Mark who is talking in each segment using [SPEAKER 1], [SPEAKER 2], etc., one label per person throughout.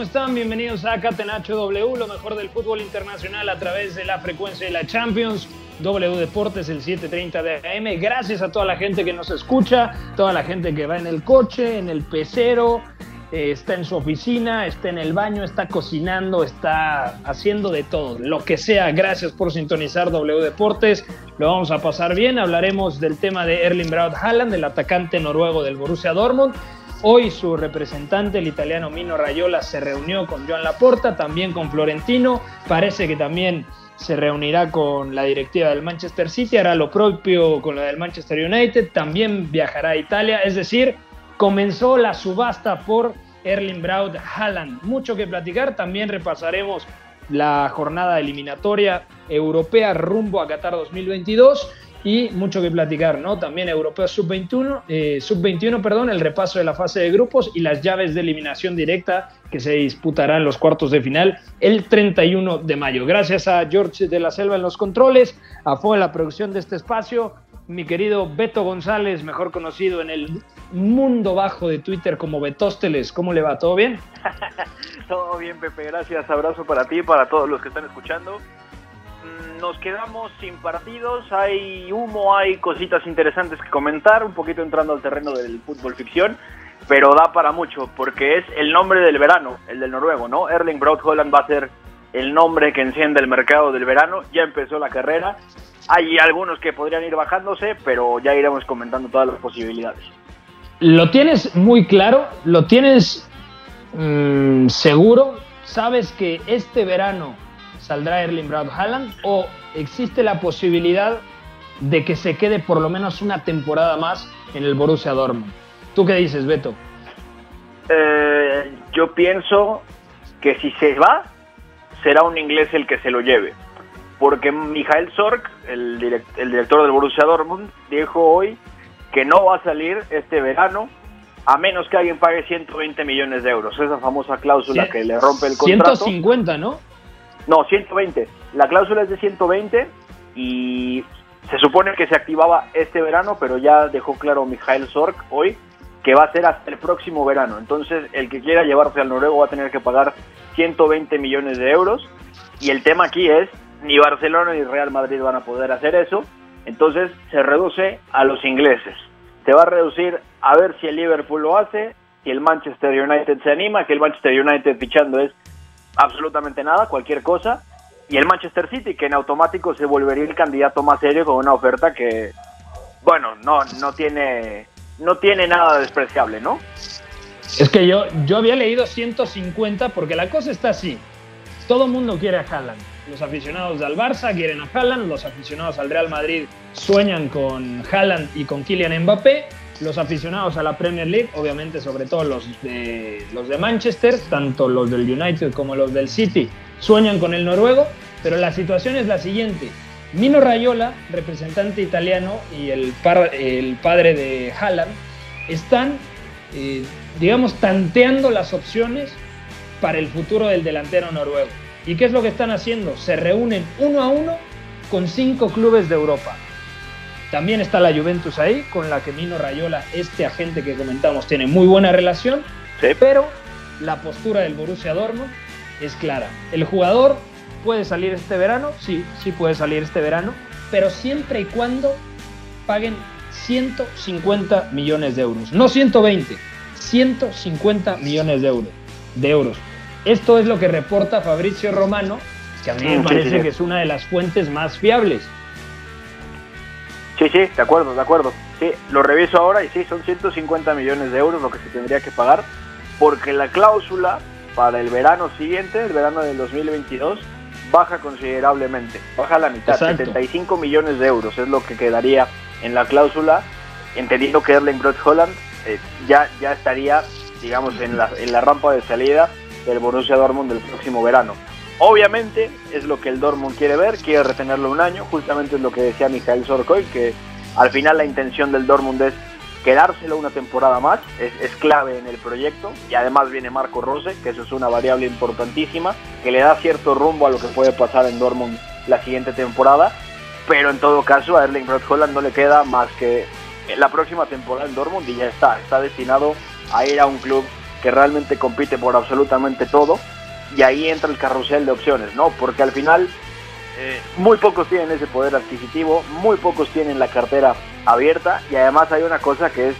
[SPEAKER 1] ¿Cómo están? Bienvenidos a Catenacho W, lo mejor del fútbol internacional a través de la frecuencia de la Champions. W Deportes, el 7:30 de AM. Gracias a toda la gente que nos escucha, toda la gente que va en el coche, en el pecero, eh, está en su oficina, está en el baño, está cocinando, está haciendo de todo, lo que sea. Gracias por sintonizar W Deportes. Lo vamos a pasar bien. Hablaremos del tema de Erling Braut Haaland, el atacante noruego del Borussia Dortmund. Hoy su representante, el italiano Mino Rayola, se reunió con Joan Laporta, también con Florentino. Parece que también se reunirá con la directiva del Manchester City, hará lo propio con la del Manchester United, también viajará a Italia. Es decir, comenzó la subasta por Erling Braut Haaland. Mucho que platicar, también repasaremos la jornada eliminatoria europea rumbo a Qatar 2022 y mucho que platicar, ¿no? También Europeo Sub-21, eh, Sub-21, perdón, el repaso de la fase de grupos y las llaves de eliminación directa que se disputarán los cuartos de final el 31 de mayo. Gracias a George de la Selva en los controles, a Fue en la producción de este espacio, mi querido Beto González, mejor conocido en el mundo bajo de Twitter como Betósteles. ¿Cómo le va? ¿Todo bien?
[SPEAKER 2] Todo bien, Pepe, gracias. Abrazo para ti y para todos los que están escuchando. Nos quedamos sin partidos, hay humo, hay cositas interesantes que comentar, un poquito entrando al terreno del fútbol ficción, pero da para mucho, porque es el nombre del verano, el del noruego, ¿no? Erling Braut Holland va a ser el nombre que enciende el mercado del verano, ya empezó la carrera, hay algunos que podrían ir bajándose, pero ya iremos comentando todas las posibilidades.
[SPEAKER 1] ¿Lo tienes muy claro? ¿Lo tienes mm, seguro? ¿Sabes que este verano saldrá Erling Braut Haaland o existe la posibilidad de que se quede por lo menos una temporada más en el Borussia Dortmund? ¿Tú qué dices, Beto?
[SPEAKER 2] Eh, yo pienso que si se va, será un inglés el que se lo lleve. Porque Michael Sork, el, direct- el director del Borussia Dortmund, dijo hoy que no va a salir este verano a menos que alguien pague 120 millones de euros. Esa famosa cláusula
[SPEAKER 1] Cien-
[SPEAKER 2] que le rompe el contrato.
[SPEAKER 1] 150, ¿no?
[SPEAKER 2] No, 120. La cláusula es de 120 y se supone que se activaba este verano, pero ya dejó claro Mijael Sork hoy que va a ser hasta el próximo verano. Entonces, el que quiera llevarse al noruego va a tener que pagar 120 millones de euros. Y el tema aquí es, ni Barcelona ni Real Madrid van a poder hacer eso. Entonces, se reduce a los ingleses. Se va a reducir a ver si el Liverpool lo hace, si el Manchester United se anima, que el Manchester United fichando es absolutamente nada, cualquier cosa. Y el Manchester City, que en automático se volvería el candidato más serio con una oferta que, bueno, no, no tiene, no tiene nada despreciable, ¿no?
[SPEAKER 1] Es que yo, yo había leído 150 porque la cosa está así. Todo el mundo quiere a Haaland. Los aficionados del Barça quieren a Haaland, los aficionados al Real Madrid sueñan con Haaland y con Kylian Mbappé, los aficionados a la Premier League, obviamente sobre todo los de, los de Manchester, tanto los del United como los del City, sueñan con el noruego, pero la situación es la siguiente. Mino Raiola, representante italiano, y el, par- el padre de Haaland, están, eh, digamos, tanteando las opciones para el futuro del delantero noruego. ¿Y qué es lo que están haciendo? Se reúnen uno a uno con cinco clubes de Europa. También está la Juventus ahí, con la que Mino Rayola, este agente que comentamos, tiene muy buena relación. Pero la postura del Borussia Dortmund es clara. El jugador puede salir este verano, sí, sí puede salir este verano, pero siempre y cuando paguen 150 millones de euros. No 120, 150 millones de euros. De euros. Esto es lo que reporta Fabricio Romano, que a mí me mm, parece que es una de las fuentes más fiables.
[SPEAKER 2] Sí, sí, de acuerdo, de acuerdo. Sí, lo reviso ahora y sí, son 150 millones de euros lo que se tendría que pagar, porque la cláusula para el verano siguiente, el verano del 2022, baja considerablemente, baja a la mitad, 75 millones de euros es lo que quedaría en la cláusula, entendiendo que Erling Brot Holland eh, ya, ya estaría, digamos, en la, en la rampa de salida del Borussia Dortmund del próximo verano. Obviamente es lo que el Dortmund quiere ver, quiere retenerlo un año, justamente es lo que decía Mijael Sorkoy, que al final la intención del Dortmund es quedárselo una temporada más, es, clave en el proyecto y además viene Marco Rose, que eso es una variable importantísima, que le da cierto rumbo a lo que puede pasar en Dortmund la siguiente temporada, pero en todo caso a Erling Brot Holland no le queda más que la próxima temporada en Dortmund y ya está, está destinado a ir a un club que realmente compite por absolutamente todo y ahí entra el carrusel de opciones, ¿no? Porque al final eh, muy pocos tienen ese poder adquisitivo, muy pocos tienen la cartera abierta y además hay una cosa que es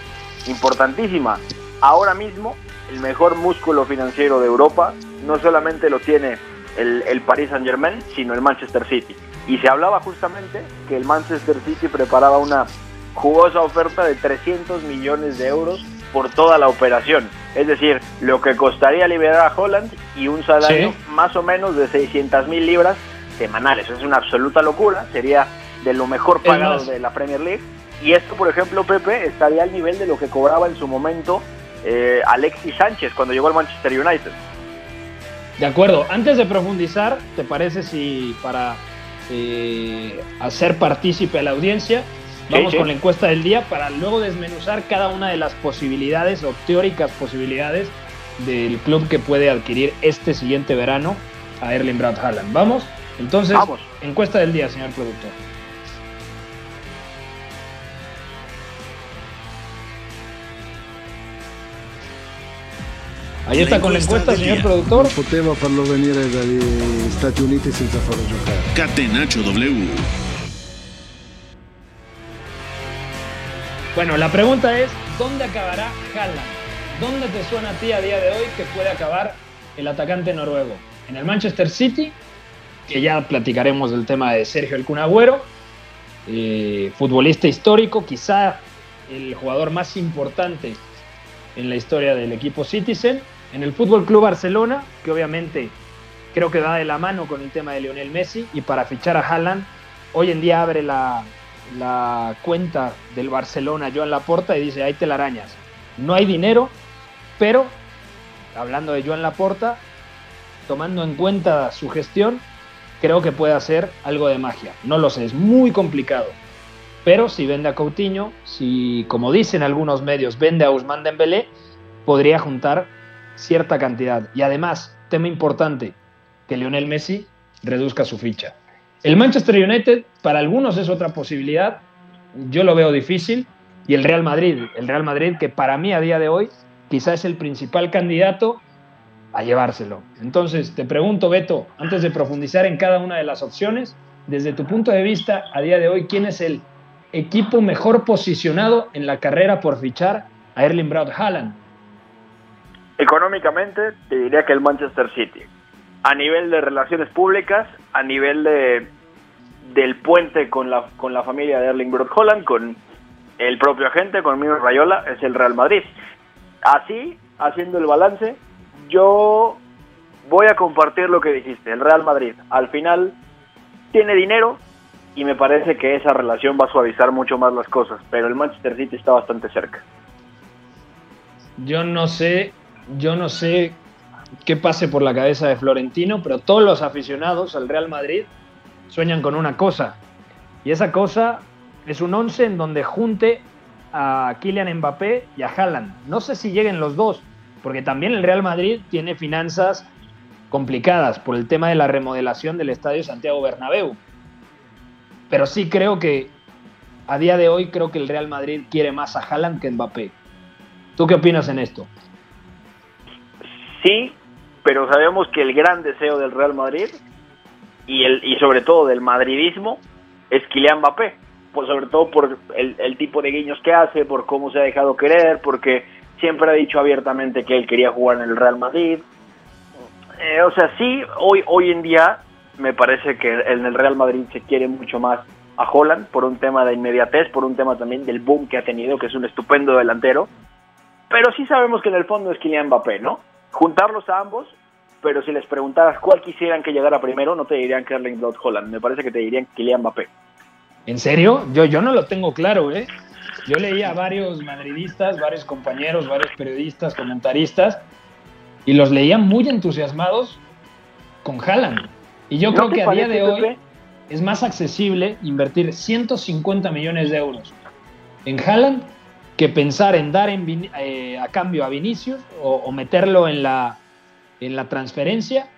[SPEAKER 2] importantísima. Ahora mismo el mejor músculo financiero de Europa no solamente lo tiene el, el Paris Saint Germain, sino el Manchester City. Y se hablaba justamente que el Manchester City preparaba una jugosa oferta de 300 millones de euros por toda la operación. Es decir, lo que costaría liberar a Holland y un salario más o menos de 600 mil libras semanales. Es una absoluta locura, sería de lo mejor pagado de la Premier League. Y esto, por ejemplo, Pepe, estaría al nivel de lo que cobraba en su momento eh, Alexis Sánchez cuando llegó al Manchester United.
[SPEAKER 1] De acuerdo, antes de profundizar, ¿te parece si para eh, hacer partícipe a la audiencia, vamos con la encuesta del día para luego desmenuzar cada una de las posibilidades o teóricas posibilidades del club que puede adquirir este siguiente verano a Erling Braut Haaland. ¿Vamos? Entonces, encuesta del día, señor productor. Ahí está con la encuesta, señor productor.
[SPEAKER 3] Poteva farlo venire dagli Stati Uniti senza farlo giocare.
[SPEAKER 4] Catenaccio W.
[SPEAKER 1] Bueno, la pregunta es, ¿dónde acabará Haaland? ¿Dónde te suena a ti a día de hoy que puede acabar el atacante noruego? ¿En el Manchester City? Que ya platicaremos del tema de Sergio El Cunagüero, eh, futbolista histórico, quizá el jugador más importante en la historia del equipo Citizen. En el Fútbol Club Barcelona, que obviamente creo que va de la mano con el tema de Lionel Messi, y para fichar a Haaland, hoy en día abre la, la cuenta del Barcelona Joan Laporta y dice, ahí te la arañas. No hay dinero, pero hablando de Joan Laporta, tomando en cuenta su gestión, creo que puede hacer algo de magia. No lo sé, es muy complicado. Pero si vende a Coutinho, si, como dicen algunos medios, vende a Usman Dembélé, podría juntar cierta cantidad. Y además, tema importante, que Lionel Messi reduzca su ficha. El Manchester United para algunos es otra posibilidad, yo lo veo difícil, y el Real Madrid, el Real Madrid que para mí a día de hoy quizá es el principal candidato a llevárselo. Entonces, te pregunto, Beto, antes de profundizar en cada una de las opciones, desde tu punto de vista, a día de hoy, ¿quién es el equipo mejor posicionado en la carrera por fichar a Erling Braut Haaland?
[SPEAKER 2] Económicamente, te diría que el Manchester City a nivel de relaciones públicas, a nivel de del puente con la, con la familia de Erling Brock Holland, con el propio agente, con Mino Rayola, es el Real Madrid. Así, haciendo el balance, yo voy a compartir lo que dijiste, el Real Madrid. Al final tiene dinero y me parece que esa relación va a suavizar mucho más las cosas, pero el Manchester City está bastante cerca.
[SPEAKER 1] Yo no sé, yo no sé qué pase por la cabeza de Florentino, pero todos los aficionados al Real Madrid sueñan con una cosa. Y esa cosa es un once en donde junte a Kylian Mbappé y a Haaland. No sé si lleguen los dos, porque también el Real Madrid tiene finanzas complicadas por el tema de la remodelación del Estadio Santiago Bernabéu. Pero sí creo que a día de hoy creo que el Real Madrid quiere más a Haaland que Mbappé. ¿Tú qué opinas en esto?
[SPEAKER 2] Sí, pero sabemos que el gran deseo del Real Madrid y, el, y sobre todo del madridismo es Kylian Mbappé. Pues sobre todo por el, el tipo de guiños que hace, por cómo se ha dejado querer, porque siempre ha dicho abiertamente que él quería jugar en el Real Madrid. Eh, o sea, sí, hoy, hoy en día me parece que en el Real Madrid se quiere mucho más a Holland por un tema de inmediatez, por un tema también del boom que ha tenido, que es un estupendo delantero. Pero sí sabemos que en el fondo es Kylian Mbappé, ¿no? Juntarlos a ambos, pero si les preguntaras cuál quisieran que llegara primero, no te dirían Erling Blood Holland, me parece que te dirían Kylian Mbappé.
[SPEAKER 1] ¿En serio? Yo, yo no lo tengo claro, ¿eh? Yo leía a varios madridistas, varios compañeros, varios periodistas, comentaristas, y los leían muy entusiasmados con Haaland. Y yo creo que a día de hoy es más accesible invertir 150 millones de euros en Haaland que pensar en dar eh, a cambio a Vinicius o, meterlo en la, en la transferencia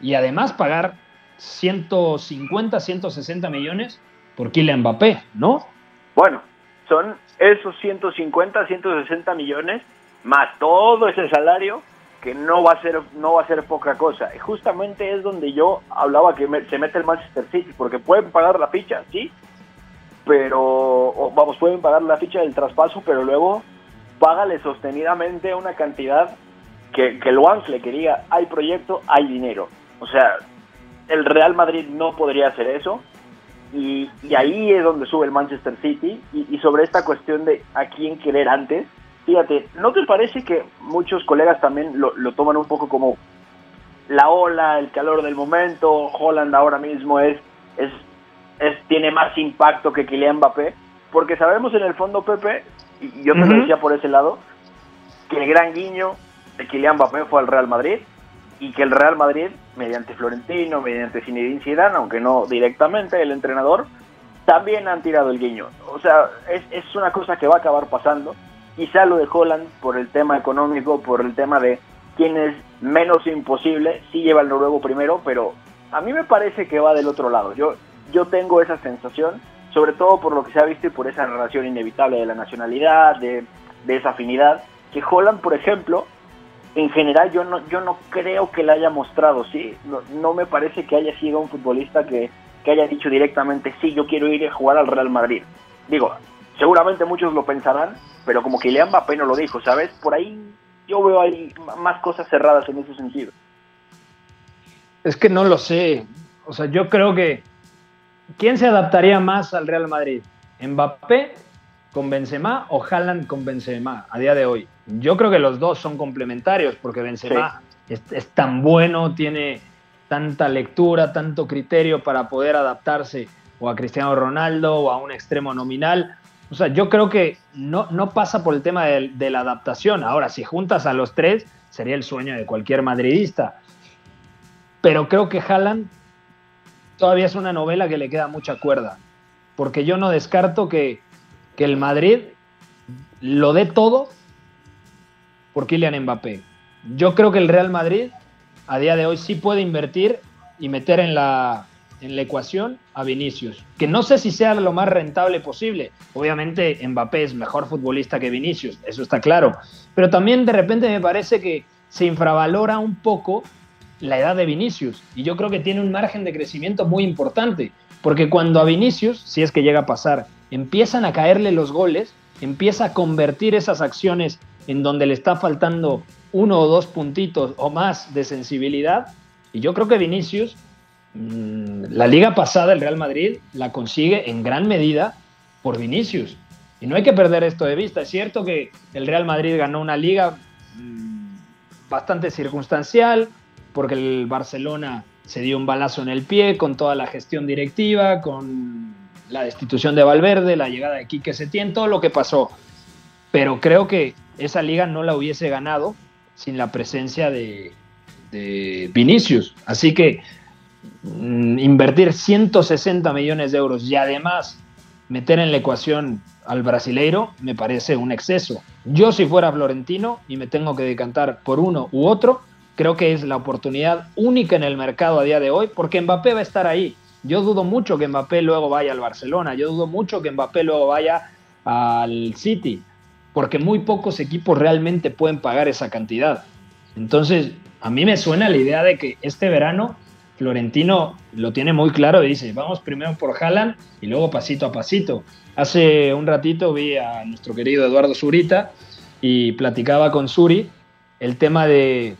[SPEAKER 1] y además pagar 150, 160 millones por Kylian Mbappé, ¿no?
[SPEAKER 2] Bueno, son esos 150, 160 millones más todo ese salario que no va a ser no va a ser poca cosa. Justamente es donde yo hablaba que se mete el Manchester City, porque pueden pagar la ficha, sí, pero vamos, pueden pagar la ficha del traspaso, pero luego págale sostenidamente una cantidad que, que lo ancle, que diga, hay proyecto, hay dinero. O sea, el Real Madrid no podría hacer eso. Y, ahí es donde sube el Manchester City. Y, y sobre esta cuestión de a quién querer antes, fíjate, ¿no te parece que muchos colegas también lo, toman un poco como la ola, el calor del momento? Holland ahora mismo es, es, es tiene más impacto que Kylian Mbappé, porque sabemos en el fondo, Pepe, y yo te lo decía por ese lado, que el gran guiño de Kylian Mbappé fue al Real Madrid y que el Real Madrid, mediante Florentino, mediante Zinedine Zidane, aunque no directamente el entrenador, también han tirado el guiño. O sea, es, es una cosa que va a acabar pasando Quizá lo de Holland por el tema económico, por el tema de quién es menos imposible, sí lleva el noruego primero, pero a mí me parece que va del otro lado. Yo, yo tengo esa sensación, sobre todo por lo que se ha visto y por esa relación inevitable de la nacionalidad, de, esa afinidad, que Holland, por ejemplo, en general yo no, yo no creo que la haya mostrado, ¿sí? No, no me parece que haya sido un futbolista que, que haya dicho directamente, sí, yo quiero ir a jugar al Real Madrid. Digo, seguramente muchos lo pensarán, pero como que Kylian Mbappé no lo dijo, ¿sabes? Por ahí yo veo ahí más cosas cerradas en ese sentido.
[SPEAKER 1] Es que no lo sé. O sea, yo creo que ¿quién se adaptaría más al Real Madrid? ¿Mbappé con Benzema o Haaland con Benzema a día de hoy? Yo creo que los dos son complementarios porque Benzema es, es, tan bueno, tiene tanta lectura, tanto criterio para poder adaptarse o a Cristiano Ronaldo o a un extremo nominal o sea, yo creo que no, no pasa por el tema de, la adaptación. Ahora, si juntas a los tres, sería el sueño de cualquier madridista. Pero creo que Haaland todavía es una novela que le queda mucha cuerda. Porque yo no descarto que, que el Madrid lo dé todo por Kylian Mbappé. Yo creo que el Real Madrid a día de hoy sí puede invertir y meter en la, en la ecuación a Vinicius, que no sé si sea lo más rentable posible. Obviamente Mbappé es mejor futbolista que Vinicius, eso está claro, pero también de repente me parece que se infravalora un poco la edad de Vinicius y yo creo que tiene un margen de crecimiento muy importante, porque cuando a Vinicius, si es que llega a pasar, empiezan a caerle los goles, empieza a convertir esas acciones en donde le está faltando uno o dos puntitos o más de sensibilidad, y yo creo que Vinicius Mm, la liga pasada, el Real Madrid, la consigue en gran medida por Vinicius. Y no hay que perder esto de vista. Es cierto que el Real Madrid ganó una liga mm, bastante circunstancial, porque el Barcelona se dio un balazo en el pie con toda la gestión directiva, con la destitución de Valverde, la llegada de Quique Setién, todo lo que pasó. Pero creo que esa liga no la hubiese ganado sin la presencia de, Vinicius. Así que Mm, invertir 160 millones de euros y además meter en la ecuación al brasileiro me parece un exceso. Yo si fuera Florentino y me tengo que decantar por uno u otro, creo que es la oportunidad única en el mercado a día de hoy porque Mbappé va a estar ahí. Yo dudo mucho que Mbappé luego vaya al Barcelona, yo dudo mucho que Mbappé luego vaya al City, porque muy pocos equipos realmente pueden pagar esa cantidad. Entonces, a mí me suena la idea de que este verano Florentino lo tiene muy claro y dice, vamos primero por Haaland y luego pasito a pasito. Hace un ratito vi a nuestro querido Eduardo Zurita y platicaba con Suri el tema de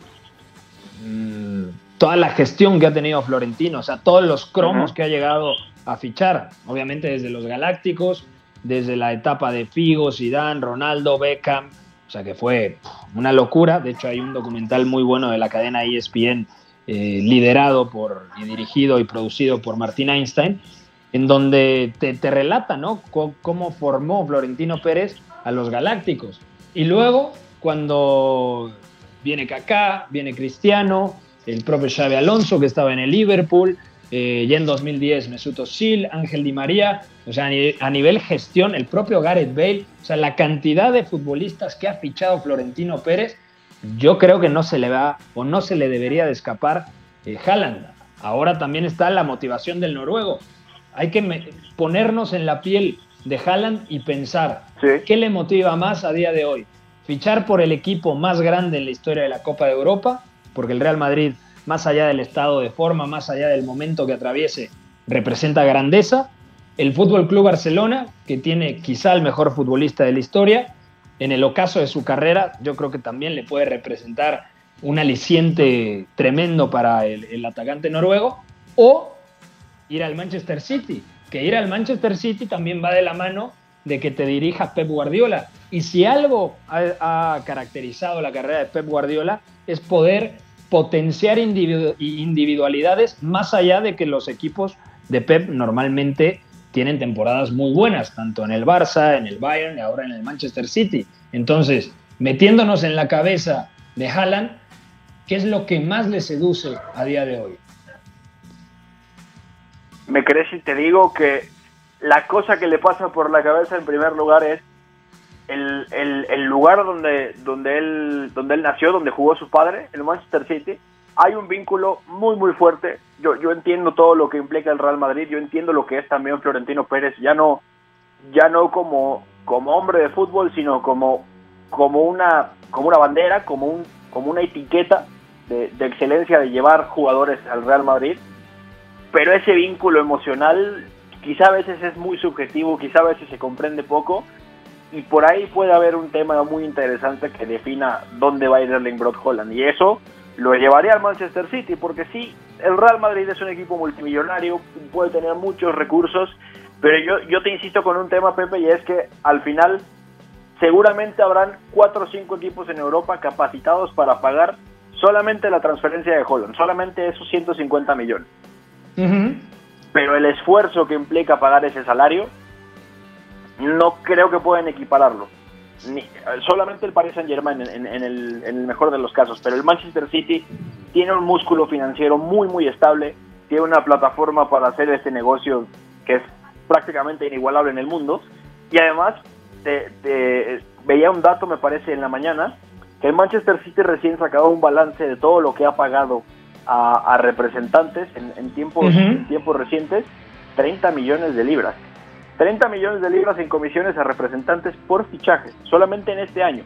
[SPEAKER 1] mm, toda la gestión que ha tenido Florentino, o sea, todos los cromos que ha llegado a fichar, obviamente desde los Galácticos, desde la etapa de Figo, Zidane, Ronaldo, Beckham, o sea que fue una locura, de hecho hay un documental muy bueno de la cadena ESPN eh, liderado por, y dirigido y producido por Martín Einstein, en donde te, relata ¿no? cómo formó Florentino Pérez a los Galácticos. Y luego, cuando viene Kaká, viene Cristiano, el propio Xavi Alonso, que estaba en el Liverpool, eh, ya en 2010 Mesut Özil, Ángel Di María, o sea, a nivel gestión, el propio Gareth Bale, o sea, la cantidad de futbolistas que ha fichado Florentino Pérez yo creo que no se le va o no se le debería de escapar eh, Haaland. Ahora también está la motivación del noruego. Hay que ponernos en la piel de Haaland y pensar qué le motiva más a día de hoy. Fichar por el equipo más grande en la historia de la Copa de Europa, porque el Real Madrid, más allá del estado de forma, más allá del momento que atraviese, representa grandeza. El Fútbol Club Barcelona, que tiene quizá el mejor futbolista de la historia, en el ocaso de su carrera, yo creo que también le puede representar un aliciente tremendo para el, atacante noruego, o ir al Manchester City, que ir al Manchester City también va de la mano de que te dirija Pep Guardiola. Y si algo ha, caracterizado la carrera de Pep Guardiola es poder potenciar individualidades más allá de que los equipos de Pep normalmente tienen temporadas muy buenas, tanto en el Barça, en el Bayern y ahora en el Manchester City. Entonces, metiéndonos en la cabeza de Haaland, ¿qué es lo que más le seduce a día de hoy?
[SPEAKER 2] Me crees si te digo que la cosa que le pasa por la cabeza en primer lugar es el, el, lugar donde, donde, él, donde él nació, donde jugó su padre, el Manchester City, hay un vínculo muy, muy fuerte. Yo, yo entiendo todo lo que implica el Real Madrid, yo entiendo lo que es también Florentino Pérez, ya no, ya no como, como hombre de fútbol, sino como, como, una, como una bandera, como, un, como una etiqueta de, de excelencia de llevar jugadores al Real Madrid. Pero ese vínculo emocional quizá a veces es muy subjetivo, quizá a veces se comprende poco, y por ahí puede haber un tema muy interesante que defina dónde va a ir Erling Broad Holland. Y eso lo llevaría al Manchester City, porque sí, el Real Madrid es un equipo multimillonario, puede tener muchos recursos, pero yo, yo te insisto con un tema, Pepe, y es que al final seguramente habrán cuatro o cinco equipos en Europa capacitados para pagar solamente la transferencia de Holland, solamente esos 150 millones. Pero el esfuerzo que implica pagar ese salario, no creo que puedan equipararlo. Solamente el Paris Saint Germain en, el, mejor de los casos, pero el Manchester City tiene un músculo financiero muy muy estable, tiene una plataforma para hacer este negocio que es prácticamente inigualable en el mundo. Y además veía un dato me parece en la mañana que el Manchester City recién sacaba un balance de todo lo que ha pagado a, representantes en, tiempos, en tiempos recientes 30 millones de libras 30 millones de libras en comisiones a representantes por fichaje, solamente en este año.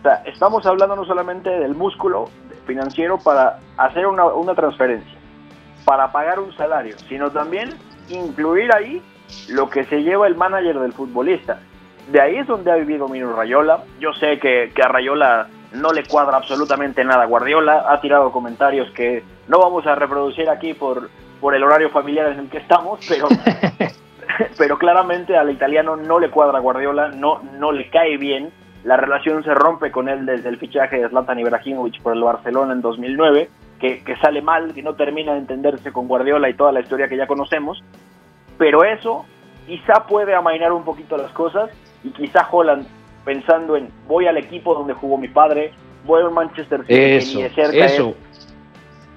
[SPEAKER 2] O sea, estamos hablando no solamente del músculo financiero para hacer una, una transferencia, para pagar un salario, sino también incluir ahí lo que se lleva el manager del futbolista. De ahí es donde ha vivido Mino Rayola. Yo sé que, que, a Rayola no le cuadra absolutamente nada. Guardiola ha tirado comentarios que no vamos a reproducir aquí por, por el horario familiar en el que estamos, pero pero claramente al italiano no le cuadra Guardiola, no, no le cae bien. La relación se rompe con él desde el fichaje de Zlatan Ibrahimovic por el Barcelona en 2009, que, que sale mal, que no termina de entenderse con Guardiola y toda la historia que ya conocemos. Pero eso quizá puede amainar un poquito las cosas y quizá Holland pensando en voy al equipo donde jugó mi padre, voy a un Manchester City que ni de cerca es.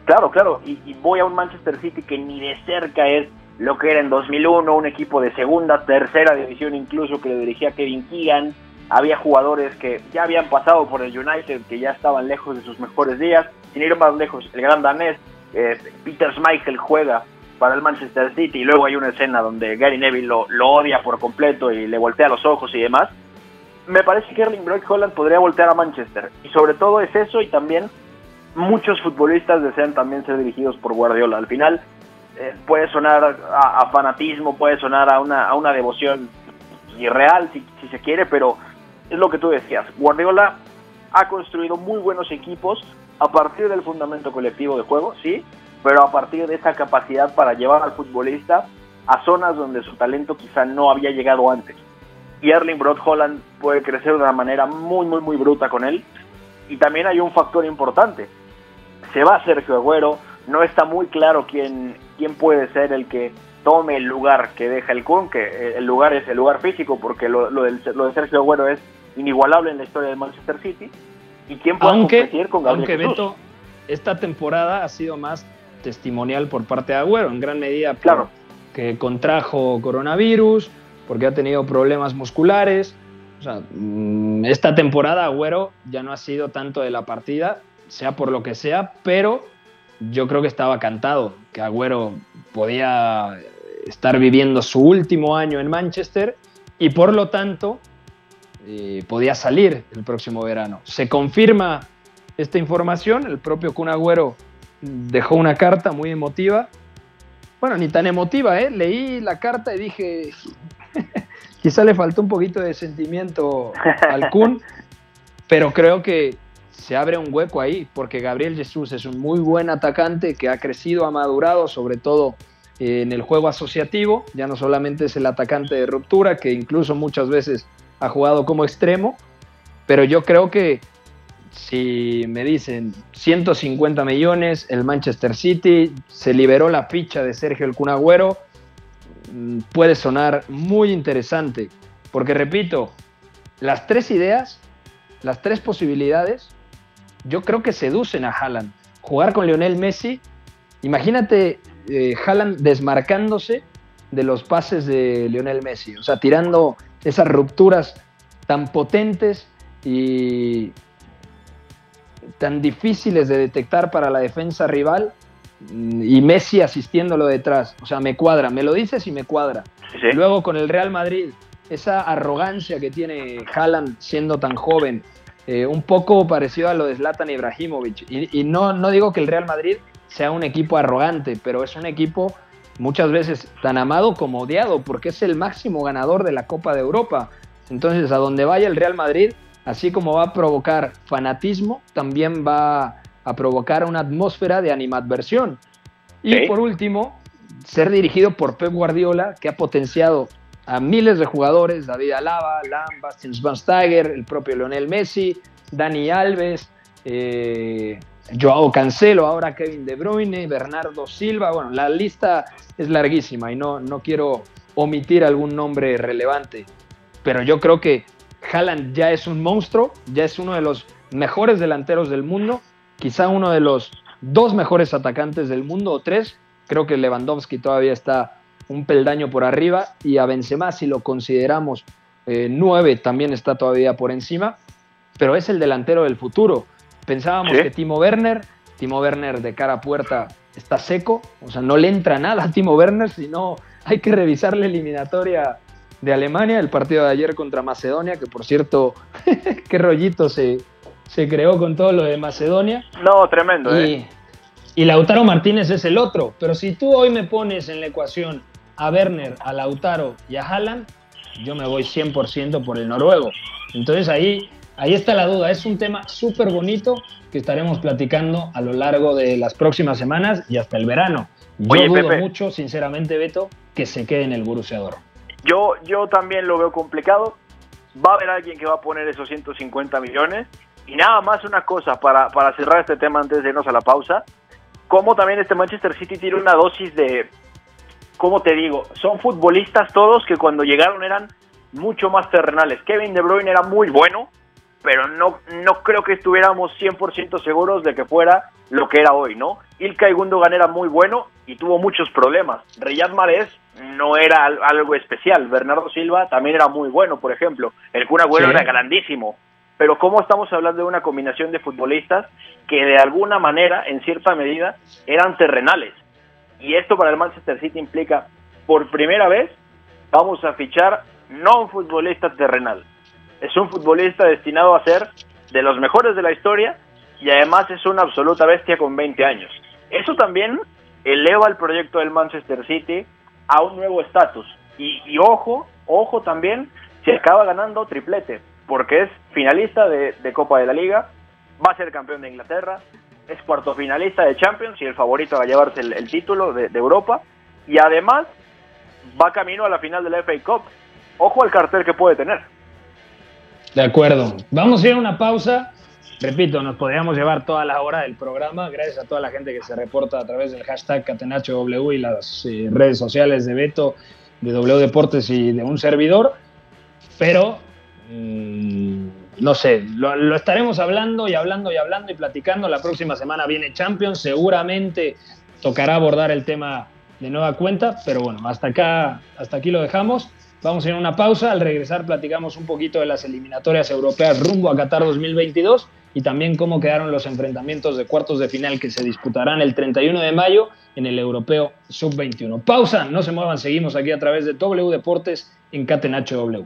[SPEAKER 2] Claro, claro, y, y voy a un Manchester City que ni de cerca es lo que era en 2001, un equipo de segunda, tercera división incluso que le dirigía Kevin Keegan. Había jugadores que ya habían pasado por el United, que ya estaban lejos de sus mejores días. Sin ir más lejos, el gran danés, eh, Peter Schmeichel juega para el Manchester City y luego hay una escena donde Gary Neville lo, lo odia por completo y le voltea los ojos y demás, me parece que Erling Brock Holland podría voltear a Manchester. Y sobre todo es eso y también muchos futbolistas desean también ser dirigidos por Guardiola. Al final eh, puede sonar a, fanatismo, puede sonar a una, a una devoción irreal si, si se quiere, pero es lo que tú decías. Guardiola ha construido muy buenos equipos a partir del fundamento colectivo de juego, sí, pero a partir de esa capacidad para llevar al futbolista a zonas donde su talento quizá no había llegado antes y Erling Broad Holland puede crecer de una manera muy, muy, muy bruta con él. Y también hay un factor importante. Se va Sergio Agüero, no está muy claro quién, quién puede ser el que tome el lugar que deja el Kun, que el lugar es el lugar físico, porque lo, lo, de Sergio Agüero es inigualable en la historia del Manchester City. ¿Y quién puede competir con Gabriel
[SPEAKER 1] aunque Beto, esta temporada ha sido más testimonial por parte de Agüero, en gran medida claro. que contrajo coronavirus, porque ha tenido problemas musculares. O sea, mm, esta temporada Agüero ya no ha sido tanto de la partida, sea por lo que sea, pero yo creo que estaba cantado que Agüero podía estar viviendo su último año en Manchester y por lo tanto eh, podía salir el próximo verano. Se confirma esta información, el propio Kun Agüero dejó una carta muy emotiva. Bueno, ni tan emotiva, ¿eh? Leí la carta y dije, Quizá le faltó un poquito de sentimiento al Kun, pero creo que se abre un hueco ahí, porque Gabriel Jesús es un muy buen atacante que ha crecido, ha madurado, sobre todo eh, en el juego asociativo. Ya no solamente es el atacante de ruptura, que incluso muchas veces ha jugado como extremo, pero yo creo que si me dicen 150 millones, el Manchester City se liberó la ficha de Sergio El Cunagüero, Mm, puede sonar muy interesante, porque repito, las tres ideas, las tres posibilidades, yo creo que seducen a Haaland. Jugar con Lionel Messi, imagínate eh, Haaland desmarcándose de los pases de Lionel Messi, o sea, tirando esas rupturas tan potentes y tan difíciles de detectar para la defensa rival y Messi asistiéndolo detrás. O sea, me cuadra, me lo dices y me cuadra. Luego con el Real Madrid, esa arrogancia que tiene Haaland siendo tan joven, eh, un poco parecido a lo de Zlatan Ibrahimovic. Y, no, no digo que el Real Madrid sea un equipo arrogante, pero es un equipo muchas veces tan amado como odiado, porque es el máximo ganador de la Copa de Europa. Entonces, a donde vaya el Real Madrid, así como va a provocar fanatismo, también va a provocar una atmósfera de animadversión. Y por último, ser dirigido por Pep Guardiola, que ha potenciado a miles de jugadores, David Alaba, Lam, Bastian Schweinsteiger, el propio Lionel Messi, Dani Alves, eh, Joao Cancelo, ahora Kevin De Bruyne, Bernardo Silva, bueno, la lista es larguísima y no, no quiero omitir algún nombre relevante, pero yo creo que Haaland ya es un monstruo, ya es uno de los mejores delanteros del mundo quizá uno de los dos mejores atacantes del mundo o tres. Creo que Lewandowski todavía está un peldaño por arriba y a Benzema si lo consideramos eh, nueve también está todavía por encima, pero es el delantero del futuro. Pensábamos que Timo Werner, Timo Werner de cara a puerta está seco, o sea, no le entra nada a Timo Werner, sino hay que revisar la eliminatoria de Alemania, el partido de ayer contra Macedonia, que por cierto, qué rollito se, se creó con todo lo de Macedonia.
[SPEAKER 2] No, tremendo,
[SPEAKER 1] y,
[SPEAKER 2] ¿eh?
[SPEAKER 1] Y Lautaro Martínez es el otro. Pero si tú hoy me pones en la ecuación a Werner, a Lautaro y a Haaland, yo me voy 100% por el noruego. Entonces ahí, ahí está la duda. Es un tema súper bonito que estaremos platicando a lo largo de las próximas semanas y hasta el verano. Yo dudo mucho, sinceramente, Beto, que se quede en el buruceador.
[SPEAKER 2] Yo, yo también lo veo complicado. Va a haber alguien que va a poner esos 150 millones y nada más una cosa para, para cerrar este tema antes de irnos a la pausa. Como también este Manchester City tiene una dosis de, ¿cómo te digo? Son futbolistas todos que cuando llegaron eran mucho más terrenales. Kevin De Bruyne era muy bueno, pero no, no creo que estuviéramos 100% seguros de que fuera lo que era hoy, ¿no? Ilkay Gundogan era muy bueno y tuvo muchos problemas. Riyad Mahrez no era algo especial. Bernardo Silva también era muy bueno, por ejemplo. El Kun Agüero era grandísimo pero cómo estamos hablando de una combinación de futbolistas que de alguna manera, en cierta medida, eran terrenales. Y esto para el Manchester City implica, por primera vez, vamos a fichar no un futbolista terrenal, es un futbolista destinado a ser de los mejores de la historia y además es una absoluta bestia con 20 años. Eso también eleva el proyecto del Manchester City a un nuevo estatus. Y, ojo, ojo también, si acaba ganando triplete, porque es finalista de, Copa de la Liga, va a ser campeón de Inglaterra, es cuarto finalista de Champions y el favorito a llevarse el, título de, de, Europa, y además va camino a la final de la FA Cup. Ojo al cartel que puede tener.
[SPEAKER 1] De acuerdo. Vamos a ir a una pausa. Repito, nos podríamos llevar toda la hora del programa, gracias a toda la gente que se reporta a través del hashtag CatenachoW y las eh, redes sociales de Beto, de W Deportes y de un servidor. Pero, mm, no sé, lo, estaremos hablando y hablando y hablando y platicando. La próxima semana viene Champions, seguramente tocará abordar el tema de nueva cuenta, pero bueno, hasta acá, hasta aquí lo dejamos. Vamos a ir a una pausa. Al regresar platicamos un poquito de las eliminatorias europeas rumbo a Qatar 2022 y también cómo quedaron los enfrentamientos de cuartos de final que se disputarán el 31 de mayo en el Europeo Sub-21. Pausa, no se muevan, seguimos aquí a través de W Deportes en Catenacho W.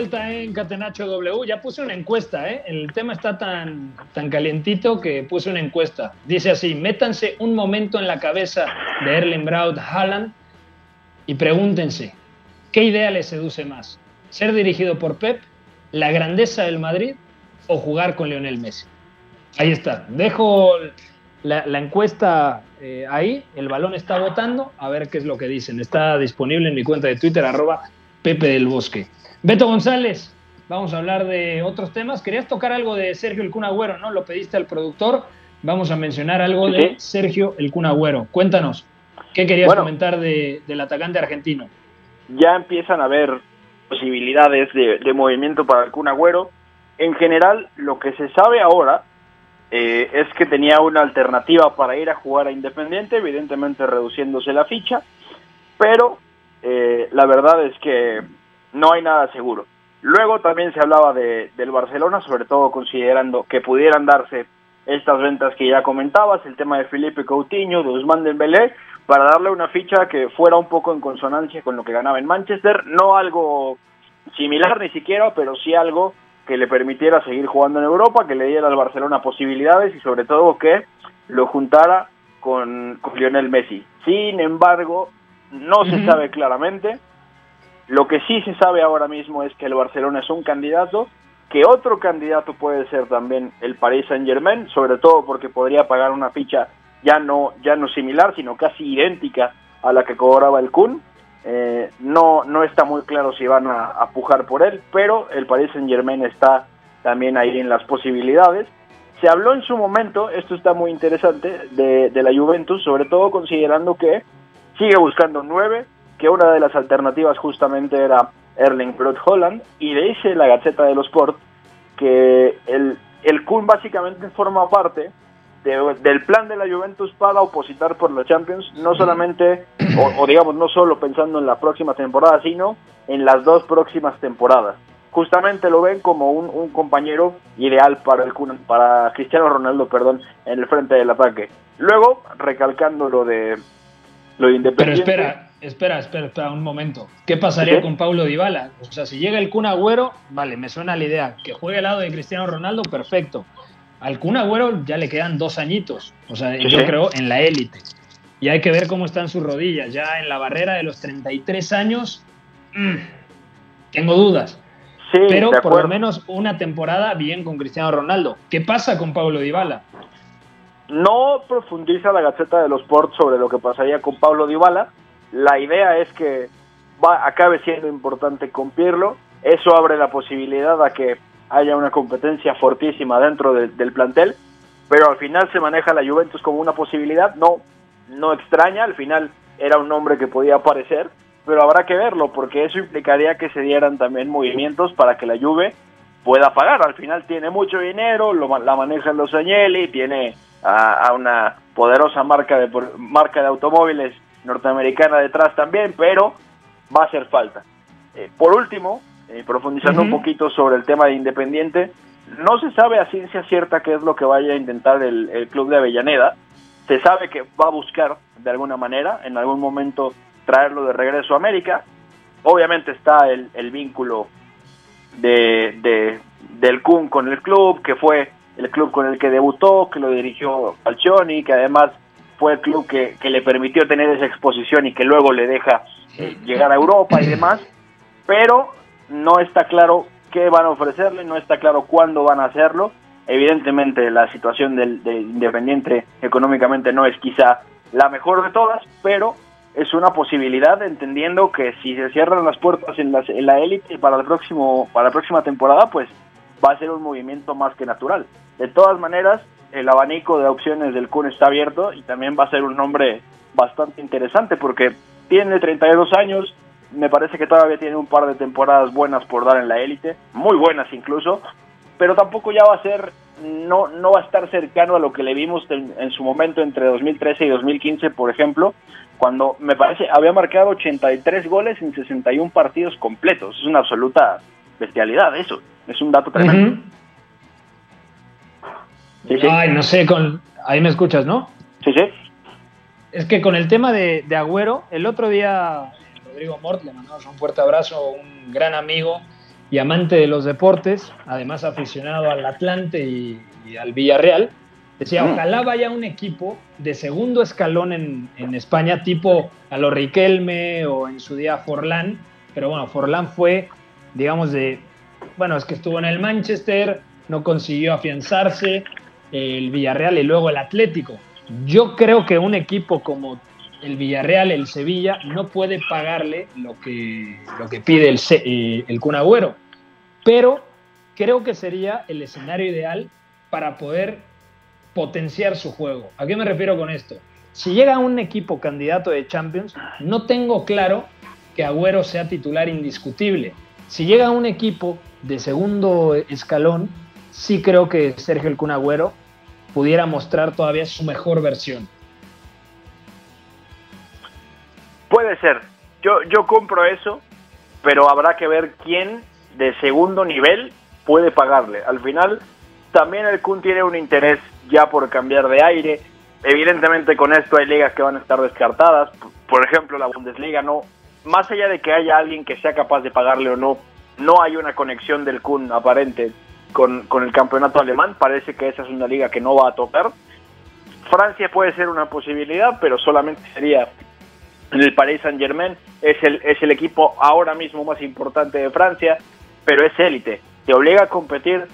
[SPEAKER 1] En Catenacho W. Ya puse una encuesta, ¿eh? El tema está tan, tan calientito que puse una encuesta. Dice así: métanse un momento en la cabeza de Erling Braut Haaland y pregúntense: ¿qué idea les seduce más? ¿Ser dirigido por Pep, la grandeza del Madrid o jugar con Lionel Messi? Ahí está. Dejo la, encuesta eh, ahí. El balón está votando. A ver qué es lo que dicen. Está disponible en mi cuenta de Twitter, arroba Pepe del Bosque. Beto González, vamos a hablar de otros temas. Querías tocar algo de Sergio El Cunagüero, ¿no? Lo pediste al productor. Vamos a mencionar algo de Sergio El Cunagüero. Cuéntanos, ¿qué querías comentar del atacante argentino?
[SPEAKER 2] Ya empiezan a haber posibilidades de, movimiento para el Cunagüero. En general, lo que se sabe ahora eh, es que tenía una alternativa para ir a jugar a Independiente, evidentemente reduciéndose la ficha, pero eh, la verdad es que no hay nada seguro. Luego también se hablaba de, del Barcelona, sobre todo considerando que pudieran darse estas ventas que ya comentabas, el tema de Felipe Coutinho, de Usman Dembélé, para darle una ficha que fuera un poco en consonancia con lo que ganaba en Manchester, no algo similar ni siquiera, pero sí algo que le permitiera seguir jugando en Europa, que le diera al Barcelona posibilidades y sobre todo que lo juntara con, con Lionel Messi. Sin embargo, no se sabe claramente lo que sí se sabe ahora mismo es que el Barcelona es un candidato, que otro candidato puede ser también el Paris Saint Germain, sobre todo porque podría pagar una ficha ya no, ya no similar, sino casi idéntica a la que cobraba el Kun. Eh, no, no está muy claro si van a, pujar por él, pero el Paris Saint Germain está también ahí en las posibilidades. Se habló en su momento, esto está muy interesante, de, de la Juventus, sobre todo considerando que sigue buscando nueve, que una de las alternativas justamente era Erling Brot Holland, y le dice la Gaceta de los Sport que el, el Kun básicamente forma parte del plan de la Juventus para opositar por la Champions, no solamente, o, digamos, no solo pensando en la próxima temporada, sino en las dos próximas temporadas. Justamente lo ven como un, un compañero ideal para el para Cristiano Ronaldo, perdón, en el frente del ataque. Luego, recalcando lo de lo de Independiente.
[SPEAKER 1] Pero espera, espera, espera, espera un momento. ¿Qué pasaría con Paulo Dybala? O sea, si llega el Kun Agüero, vale, me suena la idea. Que juegue al lado de Cristiano Ronaldo, perfecto. Al Kun Agüero ya le quedan dos añitos. O sea, yo creo en la élite. Y hay que ver cómo están sus rodillas. Ya en la barrera de los 33 años, mm, tengo dudas. Pero por lo menos una temporada bien con Cristiano Ronaldo. ¿Qué pasa con Paulo Dybala?
[SPEAKER 2] No profundiza la Gaceta de los Sports sobre lo que pasaría con Pablo Dybala, la idea es que va, acabe siendo importante cumplirlo. Eso abre la posibilidad a que haya una competencia fortísima dentro del plantel, pero al final se maneja la Juventus como una posibilidad, no, no extraña, al final era un nombre que podía aparecer, pero habrá que verlo, porque eso implicaría que se dieran también movimientos para que la Juve pueda pagar. Al final tiene mucho dinero, lo, la manejan los Agnelli, tiene a, una poderosa marca de, marca de automóviles norteamericana detrás también, pero va a hacer falta. Eh, por último, eh, profundizando un poquito sobre el tema de Independiente, no se sabe a ciencia cierta qué es lo que vaya a intentar el, el club de Avellaneda. Se sabe que va a buscar de alguna manera en algún momento traerlo de regreso a América. Obviamente está el, el vínculo de, de, del Kun con el club, que fue el club con el que debutó, que lo dirigió Falcioni, que además fue el club que, le permitió tener esa exposición y que luego le deja eh, llegar a Europa y demás, pero no está claro qué van a ofrecerle, no está claro cuándo van a hacerlo. Evidentemente la situación del, del Independiente económicamente no es quizá la mejor de todas, pero es una posibilidad entendiendo que si se cierran las puertas en la élite para el próximo para la próxima temporada pues va a ser un movimiento más que natural de todas maneras el abanico de opciones del Kun está abierto y también va a ser un nombre bastante interesante porque tiene 32 años me parece que todavía tiene un par de temporadas buenas por dar en la élite muy buenas incluso pero tampoco ya va a ser no, no va a estar cercano a lo que le vimos en, su momento entre 2013 y 2015, por ejemplo, cuando me parece había marcado 83 goles en 61 partidos completos. Es una absoluta bestialidad eso. Es un dato tremendo.
[SPEAKER 1] Ay, no sé, con... ahí me escuchas, ¿no?
[SPEAKER 2] Sí, sí.
[SPEAKER 1] Es que con el tema de, de Agüero, el otro día Rodrigo Mort, le mandamos un fuerte abrazo, un gran amigo y amante de los deportes, además aficionado al Atlante y, y al Villarreal, Decía, mm. ojalá vaya un equipo de segundo escalón en, en, España, tipo a lo Riquelme o en su día Forlán. Pero bueno, Forlán fue, digamos, de. Bueno, es que estuvo en el Manchester, no consiguió afianzarse, el Villarreal y luego el Atlético. Yo creo que un equipo como el Villarreal, el Sevilla, no puede pagarle lo que, lo que pide el, eh, el Kun Agüero. Pero creo que sería el escenario ideal para poder potenciar su juego. ¿A qué me refiero con esto? Si llega un equipo candidato de Champions, no tengo claro que Agüero sea titular indiscutible. Si llega un equipo de segundo escalón, sí creo que Sergio El Kun Agüero pudiera mostrar todavía su mejor versión.
[SPEAKER 2] Puede ser. Yo, yo compro eso, pero habrá que ver quién de segundo nivel puede pagarle. Al final, también el Kun tiene un interés ya por cambiar de aire. Evidentemente con esto hay ligas que van a estar descartadas. Por ejemplo, la Bundesliga no. Más allá de que haya alguien que sea capaz de pagarle o no, no hay una conexión del Kun aparente con, con el campeonato alemán. Parece que esa es una liga que no va a tocar. Francia puede ser una posibilidad, pero solamente sería en el Paris Saint Germain. Es el, es el equipo ahora mismo más importante de Francia, pero es élite. Te obliga a competir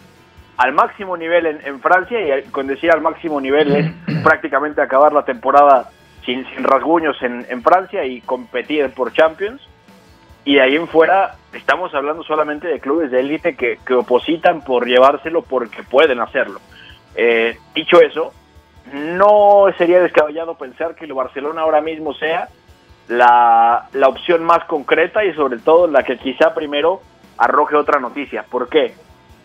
[SPEAKER 2] al máximo nivel en, Francia y con decir al máximo nivel es prácticamente acabar la temporada sin, sin rasguños en, en, Francia y competir por Champions. Y de ahí en fuera estamos hablando solamente de clubes de élite que, que, opositan por llevárselo porque pueden hacerlo. Eh, dicho eso, no sería descabellado pensar que el Barcelona ahora mismo sea la, la opción más concreta y sobre todo la que quizá primero arroje otra noticia. ¿Por qué?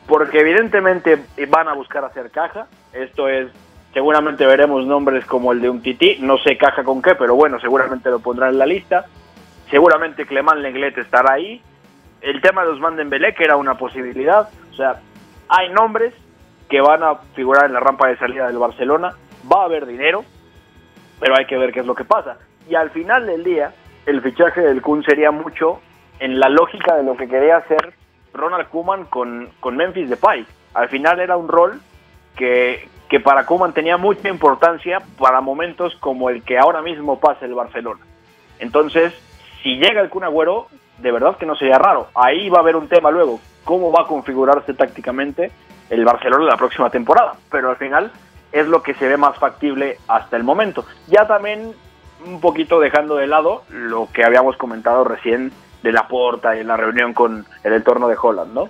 [SPEAKER 2] porque evidentemente van a buscar hacer caja. Esto es, seguramente veremos nombres como el de un Tití, no sé caja con qué, pero bueno, seguramente lo pondrán en la lista. Seguramente Clemán Lenglet estará ahí. El tema de Osman Dembélé, que era una posibilidad. O sea, hay nombres que van a figurar en la rampa de salida del Barcelona. Va a haber dinero, pero hay que ver qué es lo que pasa. Y al final del día, el fichaje del Kun sería mucho en la lógica de lo que quería hacer Ronald Koeman con, con Memphis Depay. Al final era un rol que, que para Koeman tenía mucha importancia para momentos como el que ahora mismo pasa el Barcelona. Entonces, si llega el Kun Agüero, de verdad que no sería raro. Ahí va a haber un tema luego, cómo va a configurarse tácticamente el Barcelona la próxima temporada. Pero al final es lo que se ve más factible hasta el momento. Ya también un poquito dejando de lado lo que habíamos comentado recién de la porta y en la reunión con el entorno de Holland, ¿no?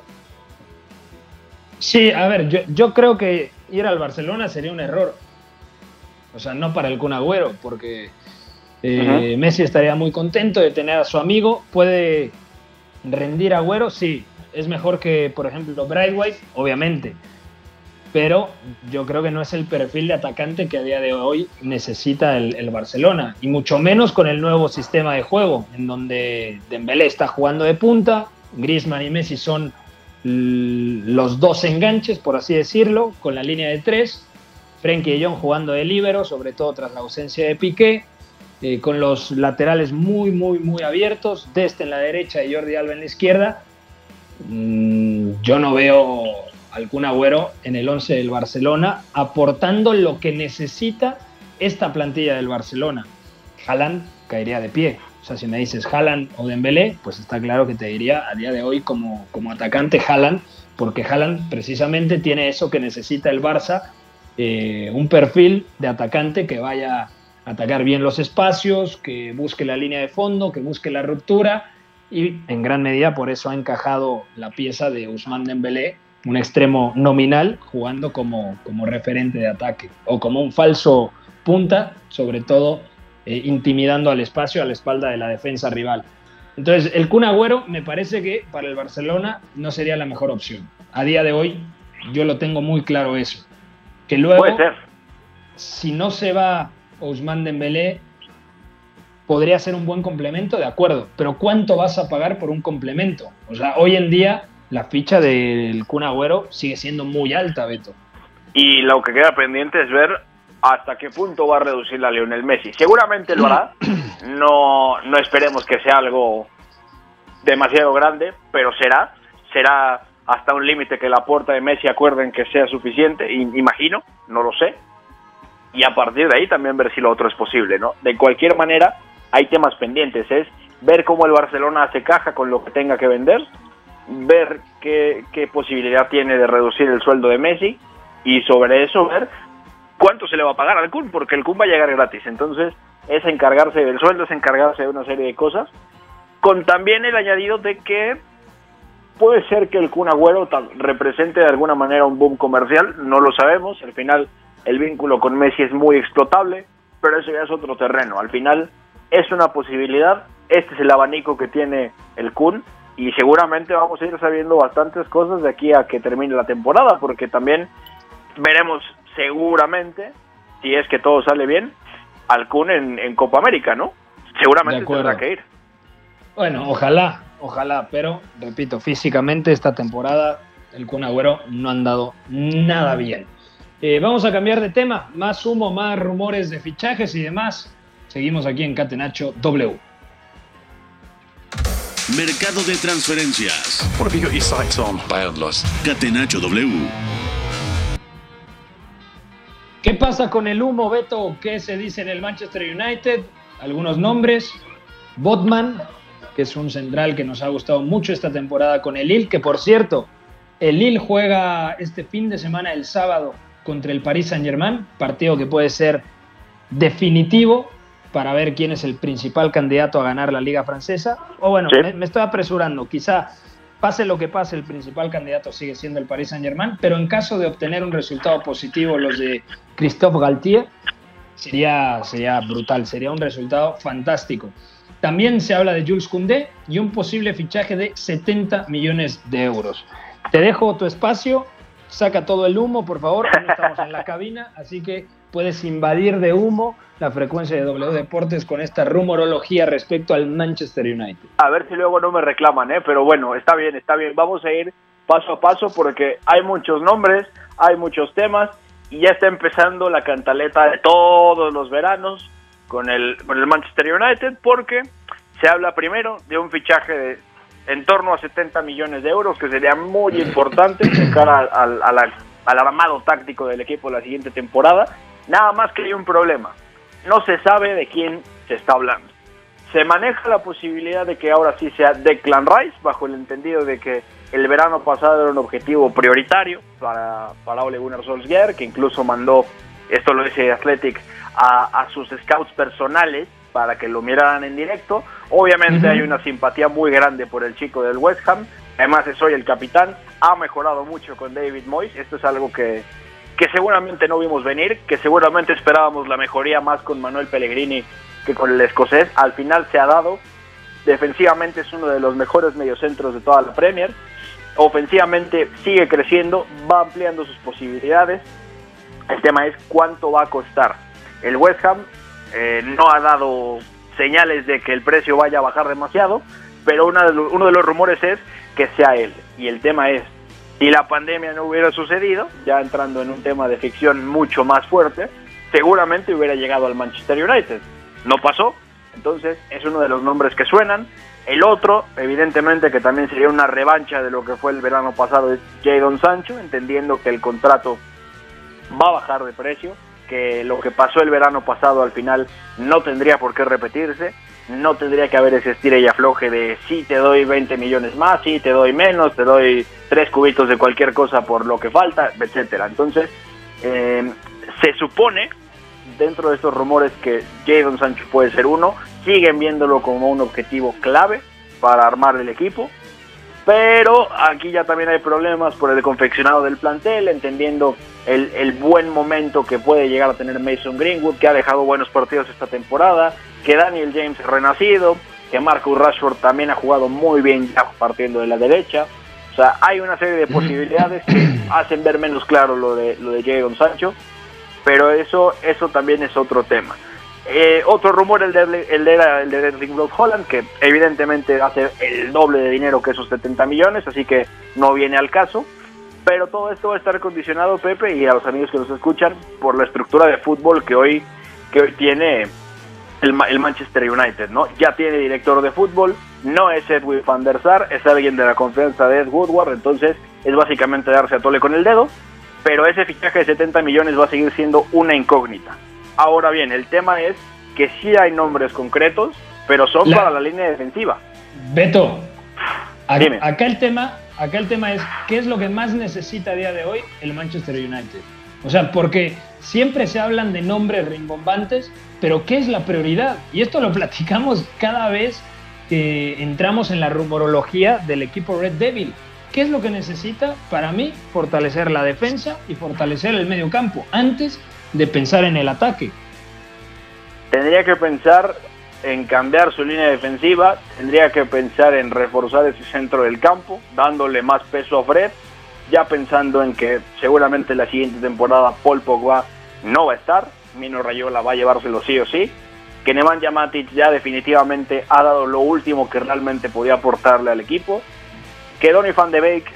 [SPEAKER 1] Sí, a ver, yo, yo creo que ir al Barcelona sería un error. O sea, no para el Kun Agüero, porque eh, Messi estaría muy contento de tener a su amigo. Puede rendir Agüero, sí. Es mejor que, por ejemplo, White, obviamente. Pero yo creo que no es el perfil de atacante que a día de hoy necesita el, el Barcelona. Y mucho menos con el nuevo sistema de juego, en donde Dembélé está jugando de punta, Griezmann y Messi son los dos enganches, por así decirlo, con la línea de tres. Frenkie de Jong jugando de líbero, sobre todo tras la ausencia de Piqué. Eh, con los laterales muy, muy, muy abiertos, Dest en la derecha y Jordi Alba en la izquierda. Mm, yo no veo algún agüero en el 11 del Barcelona aportando lo que necesita esta plantilla del Barcelona. Haaland caería de pie. O sea, si me dices Haaland o Dembélé, pues está claro que te diría a día de hoy como, como atacante Haaland, porque Haaland precisamente tiene eso que necesita el Barça, eh, un perfil de atacante que vaya atacar bien los espacios, que busque la línea de fondo, que busque la ruptura y en gran medida por eso ha encajado la pieza de Usman Dembélé, un extremo nominal jugando como, como referente de ataque o como un falso punta, sobre todo eh, intimidando al espacio a la espalda de la defensa rival. Entonces, el Kun Agüero me parece que para el Barcelona no sería la mejor opción. A día de hoy yo lo tengo muy claro eso. Que luego, si no se va Ousmane Dembélé podría ser un buen complemento, de acuerdo, pero ¿cuánto vas a pagar por un complemento? O sea, hoy en día la ficha del Kun Agüero sigue siendo muy alta, Beto.
[SPEAKER 2] Y lo que queda pendiente es ver hasta qué punto va a reducir la Lionel Messi. Seguramente lo hará, no, no esperemos que sea algo demasiado grande, pero será, será hasta un límite que la puerta de Messi acuerden que sea suficiente, imagino, no lo sé, y a partir de ahí también ver si lo otro es posible, ¿no? De cualquier manera, hay temas pendientes, es ver cómo el Barcelona hace caja con lo que tenga que vender, ver qué, posibilidad tiene de reducir el sueldo de Messi y sobre eso ver cuánto se le va a pagar al Kun, porque el Kun va a llegar gratis, entonces es encargarse del sueldo, es encargarse de una serie de cosas, con también el añadido de que puede ser que el Kun Agüero represente de alguna manera un boom comercial, no lo sabemos, al final el vínculo con Messi es muy explotable, pero eso ya es otro terreno. Al final es una posibilidad, este es el abanico que tiene el Kun y seguramente vamos a ir sabiendo bastantes cosas de aquí a que termine la temporada, porque también veremos seguramente, si es que todo sale bien, al Kun en, Copa América, ¿no? Seguramente tendrá que ir.
[SPEAKER 1] Bueno, ojalá, ojalá, pero repito, físicamente esta temporada el Kun Agüero no ha andado nada bien. Eh, vamos a cambiar de tema. Más humo, más rumores de fichajes y demás. Seguimos aquí en Catenacho W.
[SPEAKER 4] Mercado de transferencias. Catenacho W.
[SPEAKER 1] ¿Qué pasa con el humo, Beto? ¿Qué se dice en el Manchester United? Algunos nombres. Botman, que es un central que nos ha gustado mucho esta temporada con el Lille, que por cierto, el Lille juega este fin de semana, el sábado, contra el Paris Saint-Germain, partido que puede ser definitivo para ver quién es el principal candidato a ganar la liga francesa. O bueno, me, estoy apresurando, quizá pase lo que pase, el principal candidato sigue siendo el Paris Saint-Germain, pero en caso de obtener un resultado positivo los de Christophe Galtier, sería, sería brutal, sería un resultado fantástico. También se habla de Jules Koundé y un posible fichaje de 70 millones de euros. Te dejo tu espacio saca todo el humo, por favor. No estamos en la cabina, así que puedes invadir de humo la frecuencia de W Deportes con esta rumorología respecto al Manchester United.
[SPEAKER 2] A ver si luego no me reclaman, ¿eh? pero bueno, está bien, está bien. Vamos a ir paso a paso porque hay muchos nombres, hay muchos temas y ya está empezando la cantaleta de todos los veranos con el, con el Manchester United porque se habla primero de un fichaje de en torno a 70 millones de euros, que sería muy importante de cara al, armado táctico del equipo la siguiente temporada. Nada más que hay un problema. No se sabe de quién se está hablando. Se maneja la posibilidad de que ahora sí sea Declan Rice, bajo el entendido de que el verano pasado era un objetivo prioritario para, Ole Gunnar Solskjaer, que incluso mandó, esto lo dice Athletic, a sus scouts personales para que lo miraran en directo. Obviamente hay una simpatía muy grande por el chico del West Ham. Además es hoy el capitán. Ha mejorado mucho con David Moyes. Esto es algo que, que seguramente no vimos venir, que seguramente esperábamos la mejoría más con Manuel Pellegrini que con el escocés. Al final se ha dado. Defensivamente es uno de los mejores mediocentros de toda la Premier. Ofensivamente sigue creciendo, va ampliando sus posibilidades. El tema es cuánto va a costar. El West Ham eh, no ha dado señales de que el precio vaya a bajar demasiado, pero uno de los rumores es que sea él. Y el tema es, si la pandemia no hubiera sucedido, ya entrando en un tema de ficción mucho más fuerte, seguramente hubiera llegado al Manchester United. No pasó, entonces es uno de los nombres que suenan. El otro, evidentemente, que también sería una revancha de lo que fue el verano pasado, es Jadon Sancho, entendiendo que el contrato va a bajar de precio que lo que pasó el verano pasado al final no tendría por qué repetirse, no tendría que haber ese estira y afloje de si te doy 20 millones más, si te doy menos, te doy tres cubitos de cualquier cosa por lo que falta, etcétera. Entonces, eh, se supone dentro de estos rumores que Jadon Sancho puede ser uno, siguen viéndolo como un objetivo clave para armar el equipo. Pero aquí ya también hay problemas por el confeccionado del plantel, entendiendo el, buen momento que puede llegar a tener Mason Greenwood, que ha dejado buenos partidos esta temporada, que Daniel James renacido, que Marcus Rashford también ha jugado muy bien ya partiendo de la derecha. O sea, hay una serie de posibilidades que hacen ver menos claro lo de, lo de Jadon Sancho, pero eso, eso también es otro tema. Eh, otro rumor, el de, el de, el de Erling Holland, que evidentemente hace el doble de dinero que esos 70 millones, así que no viene al caso. Pero todo esto va a estar condicionado, Pepe, y a los amigos que nos escuchan, por la estructura de fútbol que hoy, que hoy tiene el, el Manchester United, ¿no? Ya tiene director de fútbol, no es Edwin van der Sar, es alguien de la confianza de Ed Woodward, entonces es básicamente darse a tole con el dedo, pero ese fichaje de 70 millones va a seguir siendo una incógnita. Ahora bien, el tema es que sí hay nombres concretos, pero son para la línea defensiva.
[SPEAKER 1] Beto, acá el tema, acá el tema es qué es lo que más necesita a día de hoy el Manchester United. O sea, porque siempre se hablan de nombres rimbombantes, pero ¿qué es la prioridad? Y esto lo platicamos cada vez que entramos en la rumorología del equipo Red Devil. ¿Qué es lo que necesita? Para mí, fortalecer la defensa y fortalecer el medio campo antes de pensar en el ataque.
[SPEAKER 2] Tendría que pensar en cambiar su línea defensiva, tendría que pensar en reforzar ese centro del campo, dándole más peso a Fred, ya pensando en que seguramente la siguiente temporada Paul Pogba no va a estar, Mino Rayola va a llevárselo sí o sí, que Neman Yamatic ya definitivamente ha dado lo último que realmente podía aportarle al equipo, que Donny van de Beek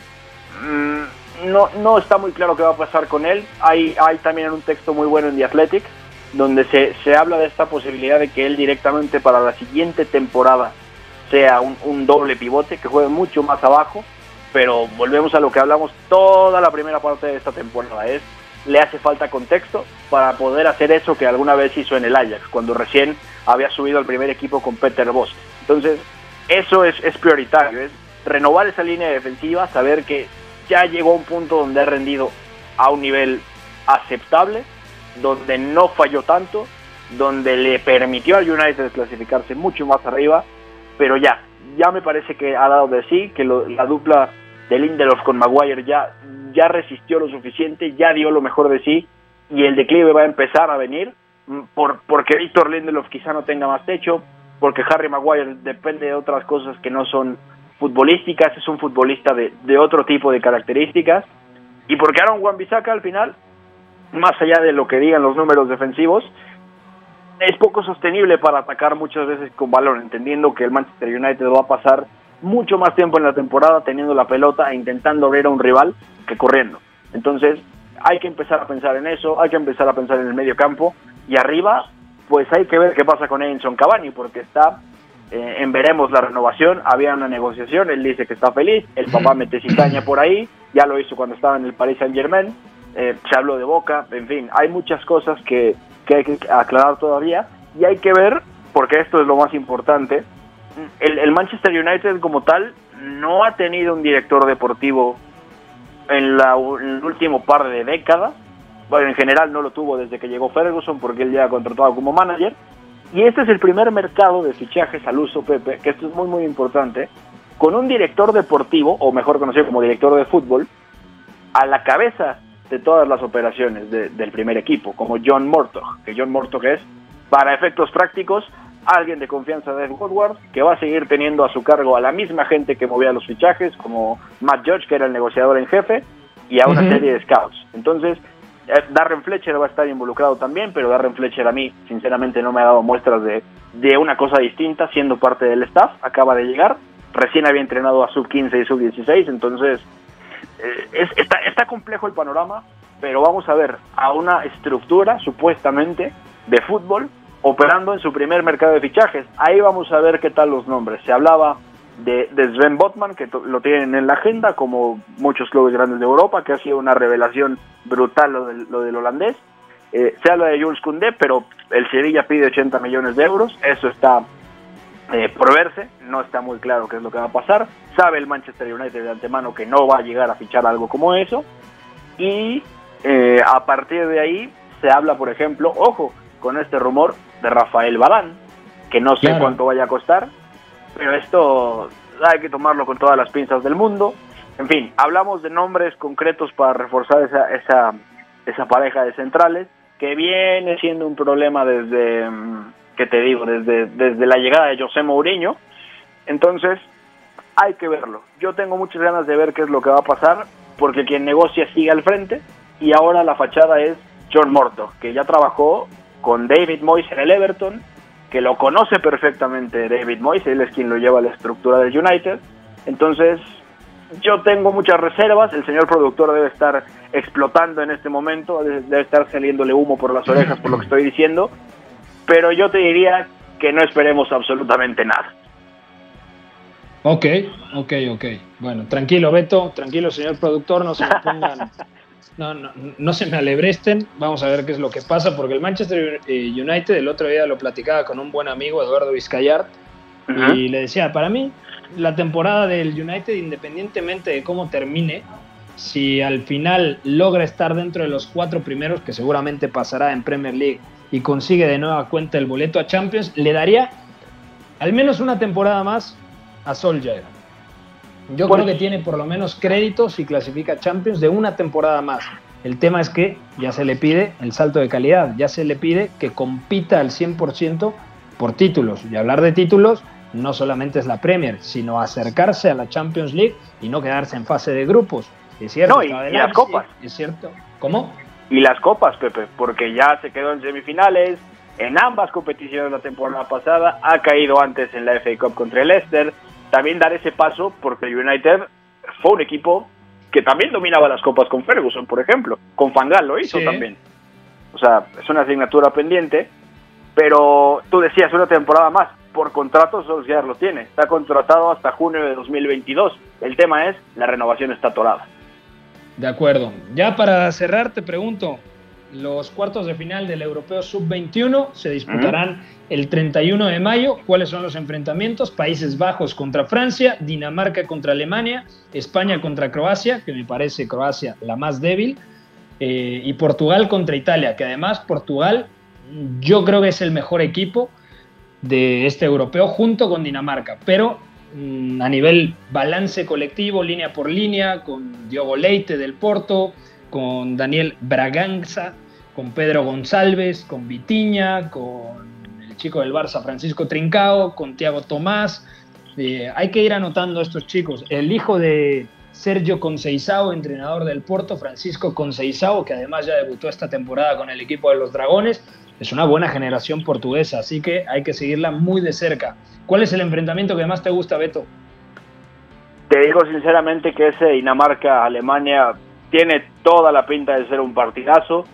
[SPEAKER 2] mmm, no, no está muy claro qué va a pasar con él. Hay, hay también un texto muy bueno en The Athletic donde se, se habla de esta posibilidad de que él directamente para la siguiente temporada sea un, un doble pivote, que juegue mucho más abajo, pero volvemos a lo que hablamos toda la primera parte de esta temporada, es le hace falta contexto para poder hacer eso que alguna vez hizo en el Ajax, cuando recién había subido al primer equipo con Peter Bosch. Entonces, eso es, es prioritario, es renovar esa línea defensiva, saber que ya llegó a un punto donde ha rendido a un nivel aceptable, donde no falló tanto, donde le permitió al United clasificarse mucho más arriba, pero ya, ya me parece que ha dado de sí, que la dupla de Lindelof con Maguire ya, ya resistió lo suficiente, ya dio lo mejor de sí, y el declive va a empezar a venir, mm, por, porque Víctor Lindelof quizá no tenga más techo, porque Harry Maguire depende de otras cosas que no son futbolísticas, es un futbolista de, de otro tipo de características. Y porque Aaron Wan Bissaka al final, más allá de lo que digan los números defensivos, es poco sostenible para atacar muchas veces con balón, entendiendo que el Manchester United va a pasar mucho más tiempo en la temporada teniendo la pelota e intentando ver a un rival que corriendo. Entonces, hay que empezar a pensar en eso, hay que empezar a pensar en el medio campo y arriba, pues hay que ver qué pasa con Edinson Cavani, porque está eh, en veremos la renovación, había una negociación, él dice que está feliz, el papá mete cizaña por ahí, ya lo hizo cuando estaba en el Paris Saint Germain, eh, se habló de Boca, en fin, hay muchas cosas que, que hay que aclarar todavía y hay que ver, porque esto es lo más importante, el, Manchester United como tal no ha tenido un director deportivo en, la, en, el último par de décadas, bueno, en general no lo tuvo desde que llegó Ferguson porque él ya ha contratado como manager, Y este es el primer mercado de fichajes al uso, Pepe, que esto es muy, muy importante, con un director deportivo, o mejor conocido como director de fútbol, a la cabeza de todas las operaciones del primer equipo, como John Mortog, que John Mortog es, para efectos prácticos, alguien de confianza de Woodward, que va a seguir teniendo a su cargo a la misma gente que movía los fichajes, como Matt Judge, que era el negociador en jefe, y a una serie de scouts. Entonces, eh, Darren Fletcher va a estar involucrado también, pero Darren Fletcher a mí, sinceramente, no me ha dado muestras de, de una cosa distinta siendo parte del staff. Acaba de llegar, recién había entrenado a sub 15 y sub 16, entonces eh, es, está, está complejo el panorama, pero vamos a ver a una estructura supuestamente de fútbol operando en su primer mercado de fichajes. Ahí vamos a ver qué tal los nombres. Se hablaba de, Sven Botman, que lo tienen en la agenda, como muchos clubes grandes de Europa, que ha sido una revelación brutal lo del, lo del holandés. Eh, se habla de Jules Koundé, pero el Sevilla pide 80 millones de euros. Eso está eh, por verse, no está muy claro qué es lo que va a pasar. Sabe el Manchester United de antemano que no va a llegar a fichar algo como eso. Y eh, a partir de ahí se habla, por ejemplo, ojo, con este rumor de Rafael Balán, que no sé cuánto vaya a costar, pero esto hay que tomarlo con todas las pinzas del mundo. En fin, hablamos de nombres concretos para reforzar esa, esa, esa pareja de centrales, que viene siendo un problema desde, mm, ¿qué te digo?, desde, desde la llegada de José Mourinho. Entonces, hay que verlo. Yo tengo muchas ganas de ver qué es lo que va a pasar, porque quien negocia sigue al frente, y ahora la fachada es John Morto, que ya trabajó con David Moyes en el Everton, que lo conoce perfectamente David Moyes, él es quien lo lleva a la estructura del United. Entonces, yo tengo muchas reservas, el señor productor debe estar explotando en este momento, debe estar saliéndole humo por las orejas por lo que estoy diciendo, pero yo te diría que no esperemos absolutamente nada.
[SPEAKER 1] Ok, ok, ok. Bueno, tranquilo, Beto, tranquilo, señor productor, no se me pongan no, no, no se me alebresten, vamos a ver qué es lo que pasa, porque el Manchester eh, United el otro día lo platicaba con un buen amigo, Eduardo Vizcayart, y le decía, para mí, la temporada del United, independientemente de cómo termine, si al final logra estar dentro de los cuatro primeros, que seguramente pasará en Premier League, y consigue de nueva cuenta el boleto a Champions, le daría al menos una temporada más a Solskjaer yo creo que tiene por lo menos créditos y clasifica Champions de una temporada más. El tema es que ya se le pide el salto de calidad, ya se le pide que compita al 100% por títulos. Y hablar de títulos no solamente es la Premier, sino acercarse a la Champions League y no quedarse en fase de grupos. Es cierto.
[SPEAKER 2] No, y, las copas.
[SPEAKER 1] Es cierto. ¿Cómo?
[SPEAKER 2] Y las copas, Pepe, porque ya se quedó en semifinales en ambas competiciones la temporada pasada, ha caído antes en la FA Cup contra el Leicester, también dar ese paso porque United fue un equipo que también dominaba las copas con Ferguson, por ejemplo. Con Fangal lo hizo también. O sea, es una asignatura pendiente, pero tú decías una temporada más. Por contrato Solskjaer lo tiene. Está contratado hasta junio de 2022. El tema es, la renovación está atorada.
[SPEAKER 1] De acuerdo. Ya para cerrar te pregunto, los cuartos de final del Europeo Sub-21 se disputarán el 31 de mayo. ¿Cuáles son los enfrentamientos? Países Bajos contra Francia, Dinamarca contra Alemania, España contra Croacia, que me parece Croacia la más débil, eh, y Portugal contra Italia, que además Portugal yo creo que es el mejor equipo de este europeo junto con Dinamarca, pero a nivel balance colectivo, línea por línea, con Diogo Leite del Porto, con Daniel Braganza con Pedro González, con Vitiña, con el chico del Barça Francisco Trincao, con Tiago Tomás. Eh, hay que ir anotando a estos chicos. El hijo de Sergio Conceizao, entrenador del Porto, Francisco Conceizao, que además ya debutó esta temporada con el equipo de los Dragones, es una buena generación portuguesa, así que hay que seguirla muy de cerca. ¿Cuál es el enfrentamiento que más te gusta, Beto?
[SPEAKER 2] Te digo sinceramente que ese Dinamarca-Alemania tiene toda la pinta de ser un partidazo.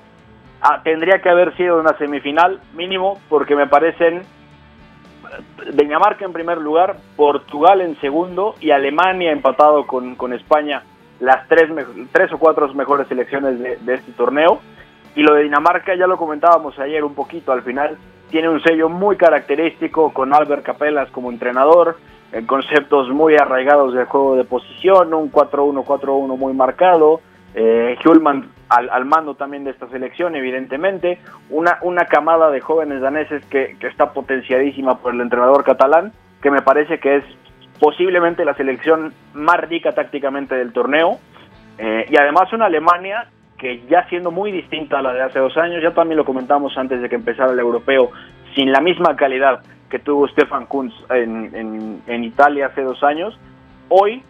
[SPEAKER 2] Ah, tendría que haber sido una semifinal mínimo porque me parecen eh, Dinamarca en primer lugar, Portugal en segundo y Alemania empatado con, con España las tres, tres o cuatro mejores selecciones de, este torneo. Y lo de Dinamarca ya lo comentábamos ayer un poquito al final, tiene un sello muy característico con Albert Capelas como entrenador, conceptos muy arraigados del juego de posición, un 4-1-4-1 muy marcado, eh, al, mando también de esta selección, evidentemente. Una, una camada de jóvenes daneses que, que está potenciadísima por el entrenador catalán, que me parece que es posiblemente la selección más rica tácticamente del torneo. Eh, y además una Alemania que ya siendo muy distinta a la de hace dos años, ya también lo comentamos antes de que empezara el europeo, sin la misma calidad que tuvo Stefan Kunz en, en Italia hace dos años, hoy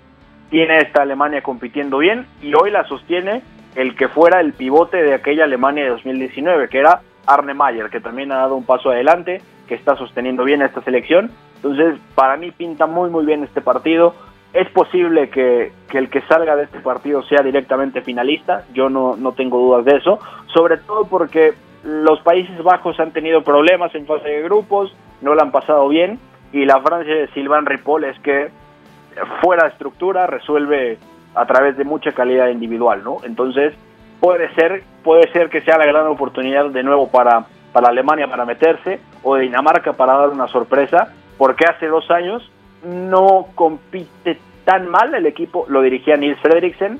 [SPEAKER 2] tiene esta Alemania compitiendo bien y hoy la sostiene el que fuera el pivote de aquella Alemania de 2019, que era Arne Mayer, que también ha dado un paso adelante, que está sosteniendo bien esta selección. Entonces, para mí pinta muy, muy bien este partido. Es posible que, el que salga de este partido sea directamente finalista, yo no, no tengo dudas de eso, sobre todo porque los Países Bajos han tenido problemas en fase de grupos, no lo han pasado bien, y la Francia de Sylvain Ripoll es que fuera de estructura resuelve a través de mucha calidad individual, ¿no? Entonces, puede ser, puede ser que sea la gran oportunidad de nuevo para, para Alemania para meterse, o Dinamarca para dar una sorpresa, porque hace dos años no compite tan mal el equipo, lo dirigía Nils Frederiksen,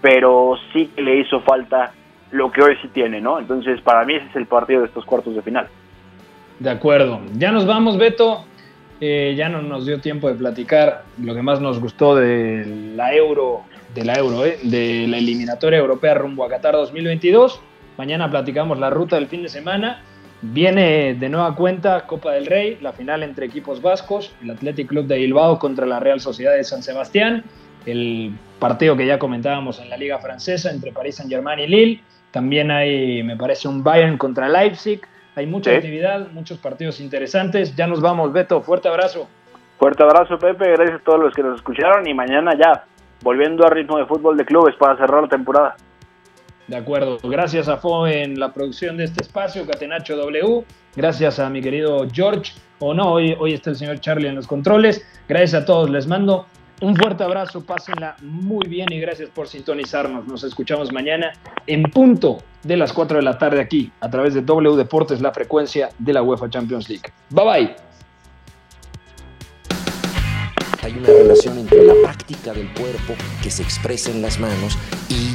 [SPEAKER 2] pero sí que le hizo falta lo que hoy sí tiene, ¿no? Entonces, para mí ese es el partido de estos cuartos de final.
[SPEAKER 1] De acuerdo. Ya nos vamos, Beto. Eh, ya no nos dio tiempo de platicar lo que más nos gustó de la Euro, de la Euro, eh, de la eliminatoria europea rumbo a Qatar 2022. Mañana platicamos la ruta del fin de semana. Viene de nueva cuenta Copa del Rey, la final entre equipos vascos, el Athletic Club de Bilbao contra la Real Sociedad de San Sebastián, el partido que ya comentábamos en la Liga Francesa entre París Saint-Germain y Lille. También hay, me parece, un Bayern contra Leipzig hay mucha actividad, muchos partidos interesantes. Ya nos vamos, Beto. Fuerte abrazo.
[SPEAKER 2] Fuerte abrazo, Pepe. Gracias a todos los que nos escucharon. Y mañana ya, volviendo a ritmo de fútbol de clubes para cerrar la temporada.
[SPEAKER 1] De acuerdo. Gracias a Fo en la producción de este espacio, Catenacho W. Gracias a mi querido George. O no, hoy, hoy está el señor Charlie en los controles. Gracias a todos. Les mando un fuerte abrazo, pásenla muy bien y gracias por sintonizarnos. Nos escuchamos mañana en punto de las 4 de la tarde aquí a través de W Deportes, la frecuencia de la UEFA Champions League. Bye bye
[SPEAKER 5] hay una relación entre la práctica del cuerpo que se expresa en las manos y